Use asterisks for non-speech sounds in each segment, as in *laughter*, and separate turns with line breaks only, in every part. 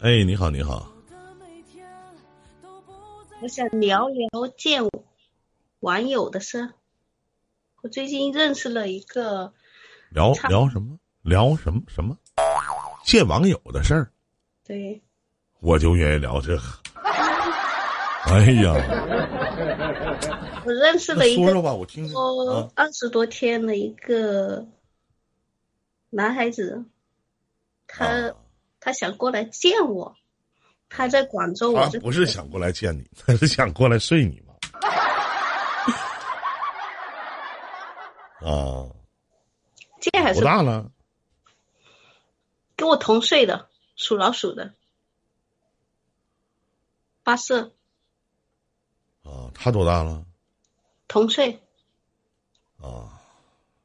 哎，你好，你好。
我想聊聊见网友的事。我最近认识了一个。
聊聊什么？聊什么什么？见网友的事儿。
对。
我就愿意聊这个。*laughs* 哎呀。
我认识了一个。
说说吧，我听听。
二十多天的一个男孩子，他他想过来见我。他在广州，我
不是想过来见你，他是想过来睡你吗？啊，*laughs*
见还是
多大了？
跟我同岁的，属老鼠的，八四。
啊，他多大了？
同岁。
啊，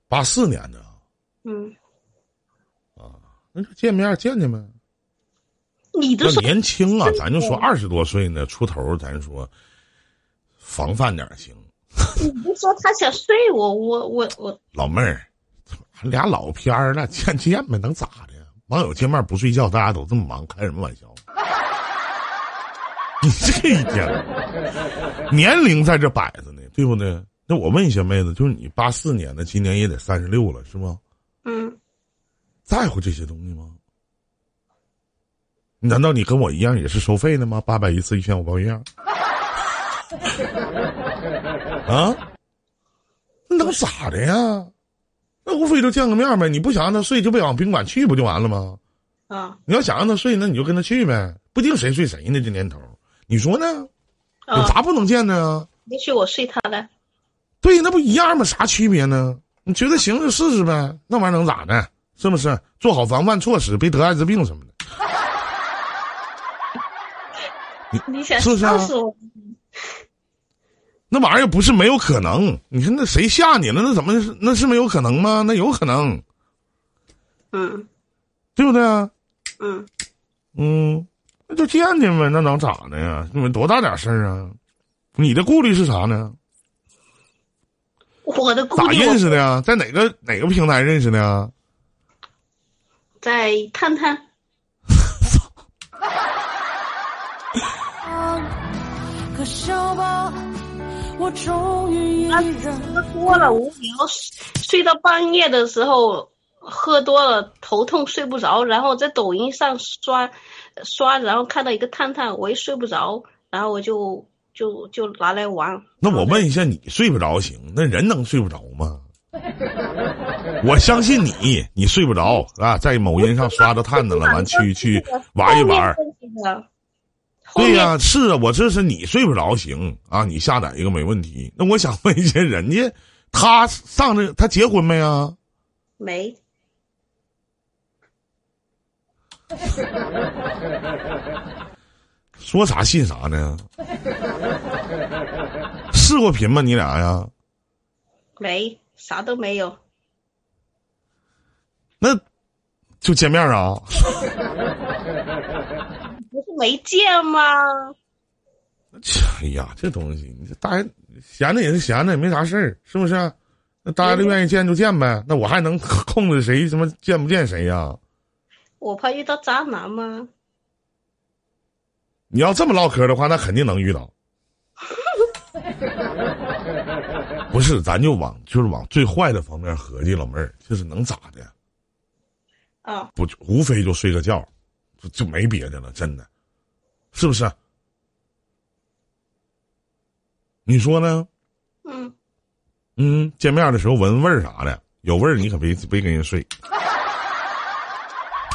八四年的。
嗯。
啊，那就见面见见呗。
你这
年轻啊，咱就说二十多岁呢，出头，咱说防范点行。
你不说他想睡我，我我我。*laughs*
老妹儿，俩老片儿了，见见呗，能咋的？网友见面不睡觉，大家都这么忙，开什么玩笑？*laughs* 你这一天，年龄在这摆着呢，对不对？那我问一下妹子，就是你八四年的，今年也得三十六了，是吗？
嗯。
在乎这些东西吗？难道你跟我一样也是收费的吗？八百一次，一千五包月。啊？那能咋的呀？那无非就见个面呗。你不想让他睡，就别往宾馆去，不就完了吗？
啊！
你要想让他睡，那你就跟他去呗。不定谁睡谁呢？这年头，你说呢？有啥不能见的呀？
也许我睡他了。
对，那不一样吗？啥区别呢？你觉得行就试试呗。那玩意儿能咋的？是不是？做好防范措施，别得艾滋病什么的。
你想
吓
死我？
那玩意儿不是没有可能。你说那谁吓你了？那怎么那是没有可能吗？那有可能。
嗯，
对不对
啊？
嗯嗯，那就见见呗。那能咋的呀？你们多大点事儿啊？你的顾虑是啥呢？
我的顾虑。
咋认识的呀？在哪个哪个平台认识的呀？
在探探。我终于喝多了无聊，睡到半夜的时候喝多了头痛睡不着，然后在抖音上刷刷，然后看到一个探探，我也睡不着，然后我就就就拿来玩。
那我问一下，你睡不着行？那人能睡不着吗？*laughs* 我相信你，你睡不着啊，在某音上刷着探探了，完去去玩一玩。*laughs* 对呀，是啊，我这是你睡不着行啊，你下载一个没问题。那我想问一下，*laughs* 人家他上这他结婚没啊？
没。*laughs*
说啥信啥呢？视过频吗？你俩呀？
没，啥都没有。
那就见面啊。
没见吗？*laughs*
哎呀，这东西，你这大家闲着也是闲着，也没啥事儿，是不是？那大家都愿意见就见呗。那我还能控制谁什么见不见谁呀？
我怕遇到渣男吗？
你要这么唠嗑的话，那肯定能遇到。*laughs* 不是，咱就往就是往最坏的方面合计，老妹儿，就是能咋的？
啊，
不，无非就睡个觉，就就没别的了，真的。是不是？你说呢？
嗯。
嗯，见面的时候闻味儿啥的，有味儿你可别别跟人睡。*laughs*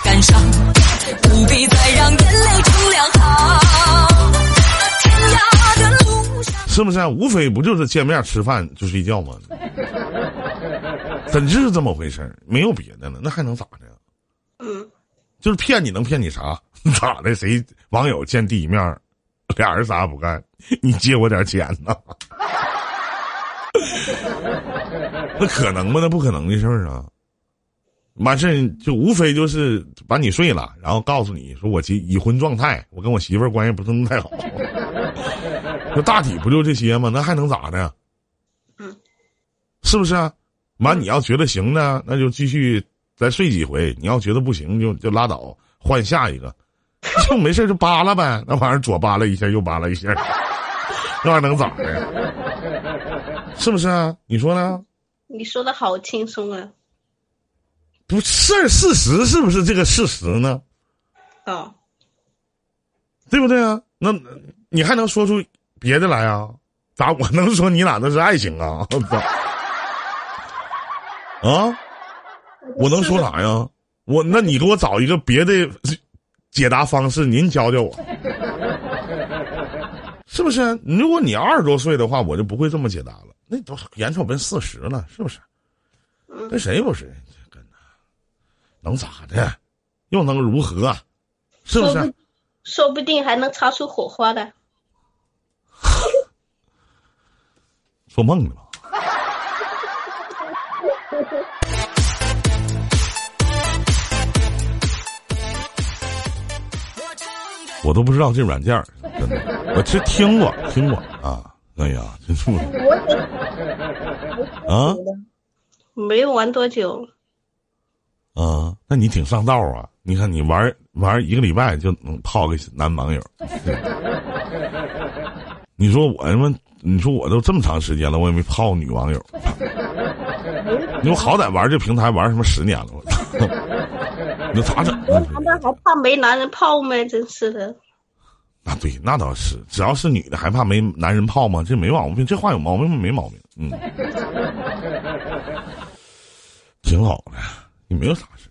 感伤，不必再让眼泪成两行。天涯的路上，是不是？无非不就是见面吃饭就睡觉吗？*laughs* 真是这么回事儿，没有别的了，那还能咋的？
嗯。
就是骗你能骗你啥？*laughs* 咋的？谁网友见第一面，*laughs* 俩人啥也不干？*laughs* 你借我点钱呢？那可能吗？那不可能的事儿啊！完事就无非就是把你睡了，然后告诉你说我已已婚状态，我跟我媳妇儿关系不是那么太好。那大体不就这些吗？那还能咋的？
嗯，
是不是？完你要觉得行呢，那就继续再睡几回；你要觉得不行，就就拉倒，换下一个。*laughs* 就没事就扒拉呗，那玩意儿左扒拉一下，右扒拉一下，那玩意儿能咋的？是不是啊？你说呢？
你说的好轻松啊！
不是事实，是不是这个事实呢？
哦，
对不对啊？那你还能说出别的来啊？咋我能说你俩那是爱情啊？啊？我能说啥呀？我那你给我找一个别的解答方式，您教教我，是不是？如果你二十多岁的话，我就不会这么解答了。那都眼瞅奔四十了，是不是？跟谁不是？跟能咋的？又能如何？是不是？
说不定还能擦出火花的。
做梦呢吧？我都不知道这软件儿，真的，我其实听过，听过啊。哎呀，真是啊，
没玩多久。
啊，那你挺上道啊！你看你玩玩一个礼拜就能泡个男网友。*laughs* 你说我他妈，你说我都这么长时间了，我也没泡女网友。你说好歹玩这平台玩什么十年了，我那咋整？
我男的还怕没男人泡吗？真是的。
啊，对，那倒是，只要是女的，还怕没男人泡吗？这没毛病，这话有毛病吗？没毛病，嗯，挺好的，也没有啥事。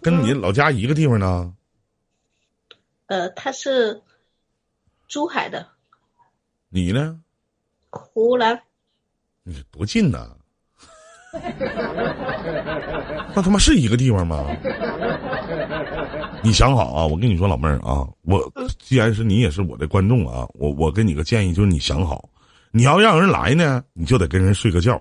跟你老家一个地方
呢？呃，他是珠海的。
你呢？
湖南。
你多近呢？*laughs* 那他妈是一个地方吗？你想好啊！我跟你说，老妹儿啊，我既然是你也是我的观众啊，我我给你个建议，就是你想好，你要让人来呢，你就得跟人睡个觉，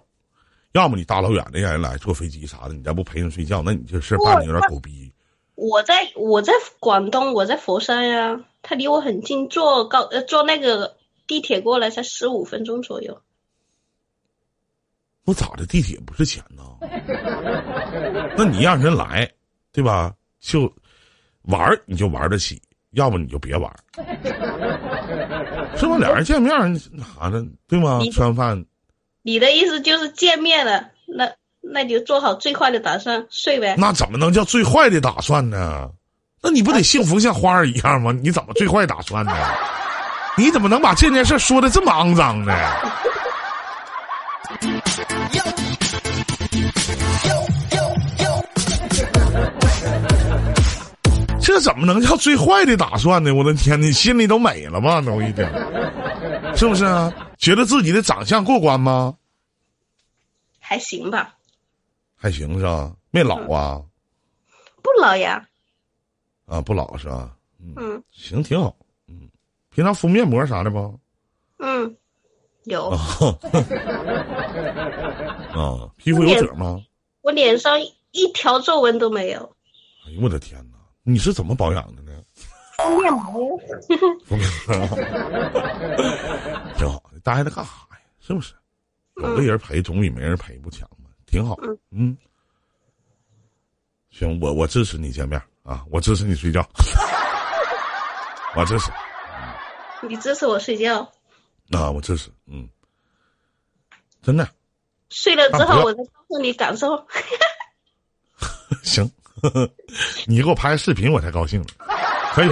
要么你大老远的让人来坐飞机啥的，你再不陪人睡觉，那你这事办的有点狗逼。
我在我在广东，我在佛山呀，他离我很近，坐高呃坐那个地铁过来才十五分钟左右。
我咋的？地铁不是钱呢？*laughs* 那你让人来，对吧？就玩儿，你就玩得起；要不你就别玩儿，是吧？俩人见面那啥的，对吗？吃完饭，
你的意思就是见面了，那那你就做好最坏的打算，睡呗。
那怎么能叫最坏的打算呢？那你不得幸福像花儿一样吗？你怎么最坏打算呢？你怎么能把这件事说的这么肮脏呢？*laughs* 这怎么能叫最坏的打算呢？我的天，你心里都美了吗？都一点，是不是啊？觉得自己的长相过关吗？
还行吧。
还行是吧？没老啊？
不老呀。
啊，不老是吧？嗯，行，挺好。嗯，平常敷面膜啥的不？
嗯。有 *laughs* 啊，
皮肤有褶吗？
我脸上一条皱纹都没有。
哎呦我的天哪！你是怎么保养的呢？
敷面膜。
敷面膜，挺好的。待着干啥呀？是不是？有个人陪总比没人陪不强吗？挺好。嗯。行，我我支持你见面啊！我支持你睡觉。*laughs* 我支持。
你支持我睡觉。
啊，我支持，嗯，真的。
睡了之后，我再告诉你感受。*laughs*
行，你给我拍个视频，我才高兴呢。可以。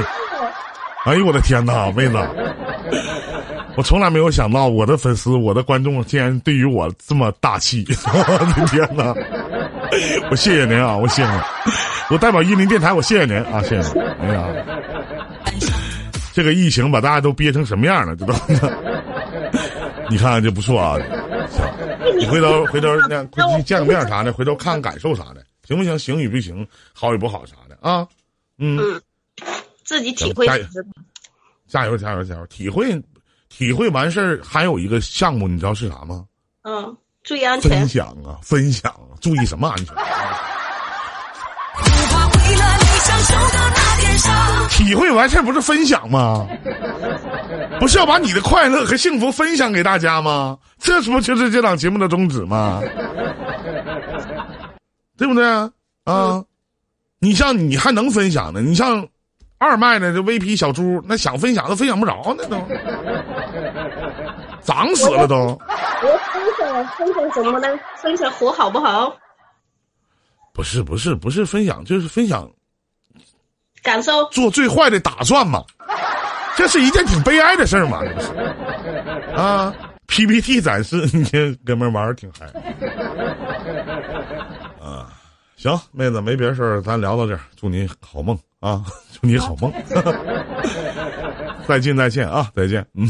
哎呦我的天哪，妹子！我从来没有想到，我的粉丝、我的观众竟然对于我这么大气。*laughs* 我的天哪！我谢谢您啊，我谢谢您。我代表一林电台，我谢谢您啊，谢谢您。哎呀，这个疫情把大家都憋成什么样了，知道吗？你看看这不错啊，*laughs* 行，你回头 *laughs* 回头那回去见个面啥的，回头看看感受啥的，行不行？行与不行，好与不好啥的啊？
嗯，自己体会。
加油加油加油！体会体会完事儿，还有一个项目，你知道是啥吗？
嗯，注意安全。
分享啊，分享啊，注意什么安全？*laughs* 体会完事儿不是分享吗？不是要把你的快乐和幸福分享给大家吗？这不就是这档节目的宗旨吗？*laughs* 对不对啊？你像你还能分享呢？你像二麦的这 VP 小猪，那想分享都分享不着，那都 *laughs* 涨死了都。
我分享分享什么呢？分享活好不好？
不是不是不是分享，就是分享
感受，
做最坏的打算嘛。这是一件挺悲哀的事儿嘛，这不是？啊，PPT 展示，你这哥们玩的挺嗨。啊，行，妹子没别的事儿，咱聊到这儿，祝你好梦啊，*laughs* 祝你好梦。*laughs* 再见再见啊，再见，嗯。